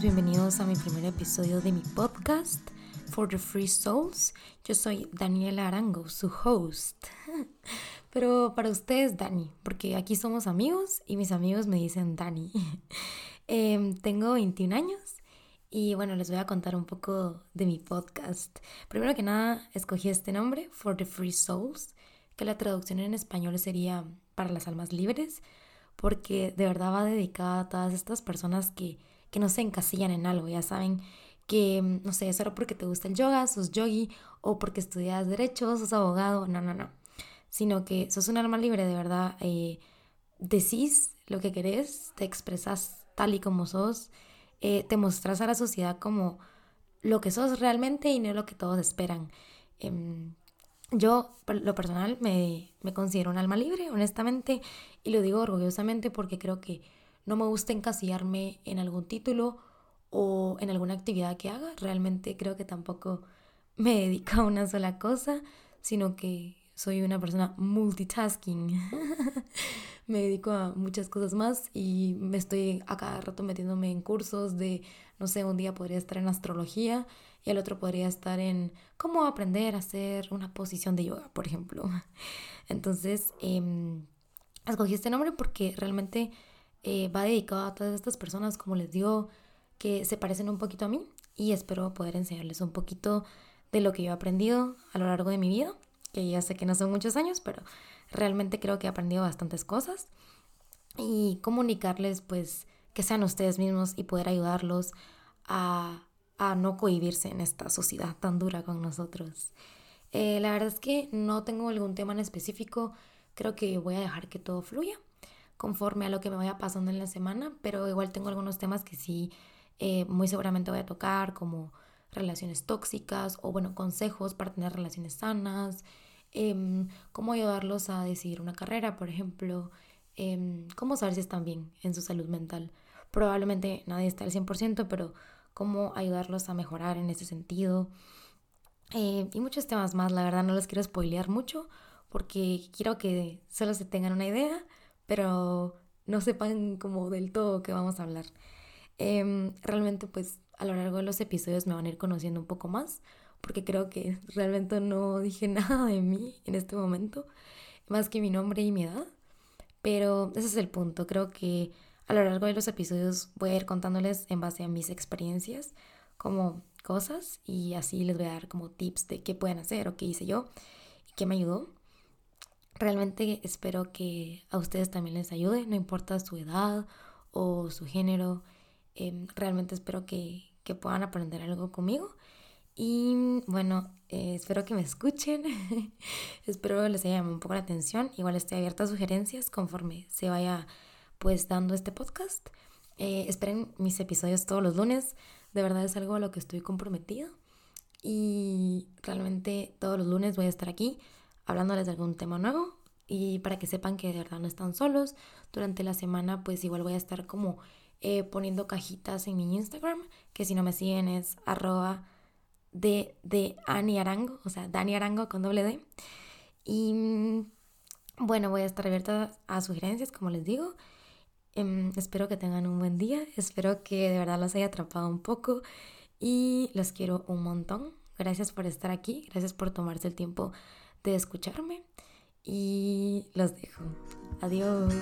bienvenidos a mi primer episodio de mi podcast For the Free Souls. Yo soy Daniela Arango, su host. Pero para ustedes, Dani, porque aquí somos amigos y mis amigos me dicen Dani. Em, tengo 21 años y bueno, les voy a contar un poco de mi podcast. Primero que nada, escogí este nombre, For the Free Souls, que la traducción en español sería para las almas libres, porque de verdad va dedicada a todas estas personas que que no se encasillan en algo, ya saben que, no sé, solo porque te gusta el yoga, sos yogi, o porque estudias derecho, sos abogado, no, no, no, sino que sos un alma libre, de verdad, eh, decís lo que querés, te expresas tal y como sos, eh, te mostrás a la sociedad como lo que sos realmente y no lo que todos esperan. Em, yo, lo personal, me, me considero un alma libre, honestamente, y lo digo orgullosamente porque creo que no me gusta encasillarme en algún título o en alguna actividad que haga. Realmente creo que tampoco me dedico a una sola cosa, sino que soy una persona multitasking. me dedico a muchas cosas más y me estoy a cada rato metiéndome en cursos de, no sé, un día podría estar en astrología y el otro podría estar en cómo aprender a hacer una posición de yoga, por ejemplo. Entonces, eh, escogí este nombre porque realmente eh, va dedicado a todas estas personas, como les digo, que se parecen un poquito a mí y espero poder enseñarles un poquito de lo que yo he aprendido a lo largo de mi vida, que ya sé que no son muchos años, pero realmente creo que he aprendido bastantes cosas y comunicarles pues que sean ustedes mismos y poder ayudarlos a, a no cohibirse en esta sociedad tan dura con nosotros. Eh, la verdad es que no tengo algún tema en específico, creo que voy a dejar que todo fluya conforme a lo que me vaya pasando en la semana, pero igual tengo algunos temas que sí eh, muy seguramente voy a tocar, como relaciones tóxicas o bueno, consejos para tener relaciones sanas, em, cómo ayudarlos a decidir una carrera, por ejemplo, em, cómo saber si están bien en su salud mental. Probablemente nadie está al 100%, pero cómo ayudarlos a mejorar en ese sentido. Eh, y muchos temas más, la verdad no les quiero spoilear mucho porque quiero que solo se tengan una idea pero no sepan como del todo qué vamos a hablar. Em, realmente pues a lo largo de los episodios me van a ir conociendo un poco más, porque creo que realmente no dije nada de mí en este momento, más que mi nombre y mi edad. Pero ese es el punto, creo que a lo largo de los episodios voy a ir contándoles en base a mis experiencias como cosas y así les voy a dar como tips de qué pueden hacer o qué hice yo y qué me ayudó. Realmente espero que a ustedes también les ayude, no importa su edad o su género. Em, realmente espero que, puedan aprender algo conmigo. Y bueno, eh, espero que me escuchen. espero les haya llamado un poco la atención. Igual estoy abierta a sugerencias conforme se vaya pues dando este podcast. Eh, esperen mis episodios todos los lunes. De verdad es algo a lo que estoy comprometida. Y realmente todos los lunes voy a estar aquí hablándoles de algún tema nuevo y para que sepan que de verdad no están solos. Durante la semana pues igual voy a estar como eh, poniendo cajitas en mi Instagram, que si no me siguen es arroba de, de Arango, o sea, Dani Arango con doble D. Y mm, bueno, voy a estar abierta a sugerencias, como les digo. Em, espero que tengan un buen día, espero que de verdad los haya atrapado un poco y los quiero un montón. Gracias por estar aquí, gracias por tomarse el tiempo de escucharme y los dejo. Adiós.